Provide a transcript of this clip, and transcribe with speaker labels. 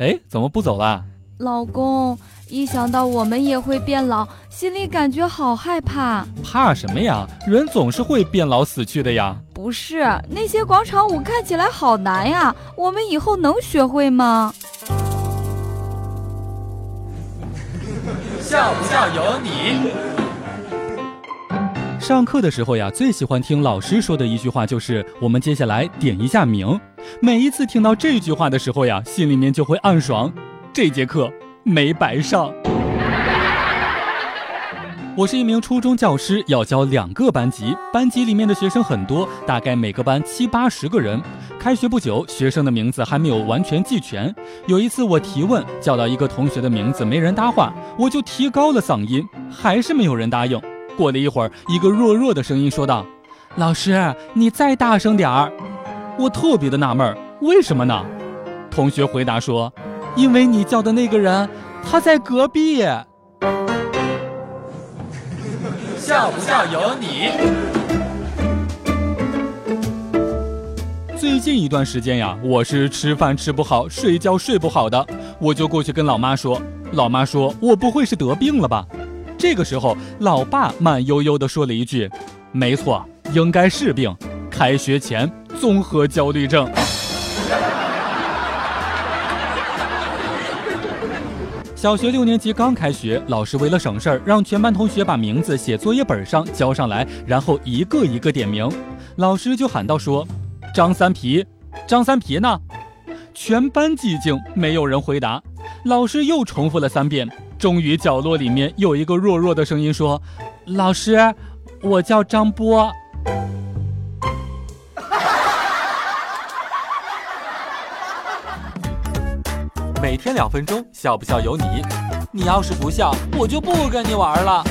Speaker 1: 哎，怎么不走了？
Speaker 2: 老公，一想到我们也会变老，心里感觉好害怕。
Speaker 1: 怕什么呀？人总是会变老死去的呀。
Speaker 2: 不是，那些广场舞看起来好难呀，我们以后能学会吗？
Speaker 3: 笑不笑由你。
Speaker 1: 上课的时候呀，最喜欢听老师说的一句话就是“我们接下来点一下名”。每一次听到这句话的时候呀，心里面就会暗爽，这节课没白上。我是一名初中教师，要教两个班级，班级里面的学生很多，大概每个班七八十个人。开学不久，学生的名字还没有完全记全。有一次我提问，叫到一个同学的名字，没人搭话，我就提高了嗓音，还是没有人答应。过了一会儿，一个弱弱的声音说道：“老师，你再大声点儿。”我特别的纳闷，为什么呢？同学回答说：“因为你叫的那个人，他在隔壁。”
Speaker 3: 笑不笑由你。
Speaker 1: 最近一段时间呀，我是吃饭吃不好，睡觉睡不好的，我就过去跟老妈说。老妈说：“我不会是得病了吧？”这个时候，老爸慢悠悠地说了一句：“没错，应该是病，开学前综合焦虑症。”小学六年级刚开学，老师为了省事儿，让全班同学把名字写作业本上交上来，然后一个一个点名。老师就喊道：“说，张三皮，张三皮呢？”全班寂静，没有人回答。老师又重复了三遍，终于角落里面有一个弱弱的声音说：“老师，我叫张波。”每天两分钟，笑不笑由你。你要是不笑，我就不跟你玩了。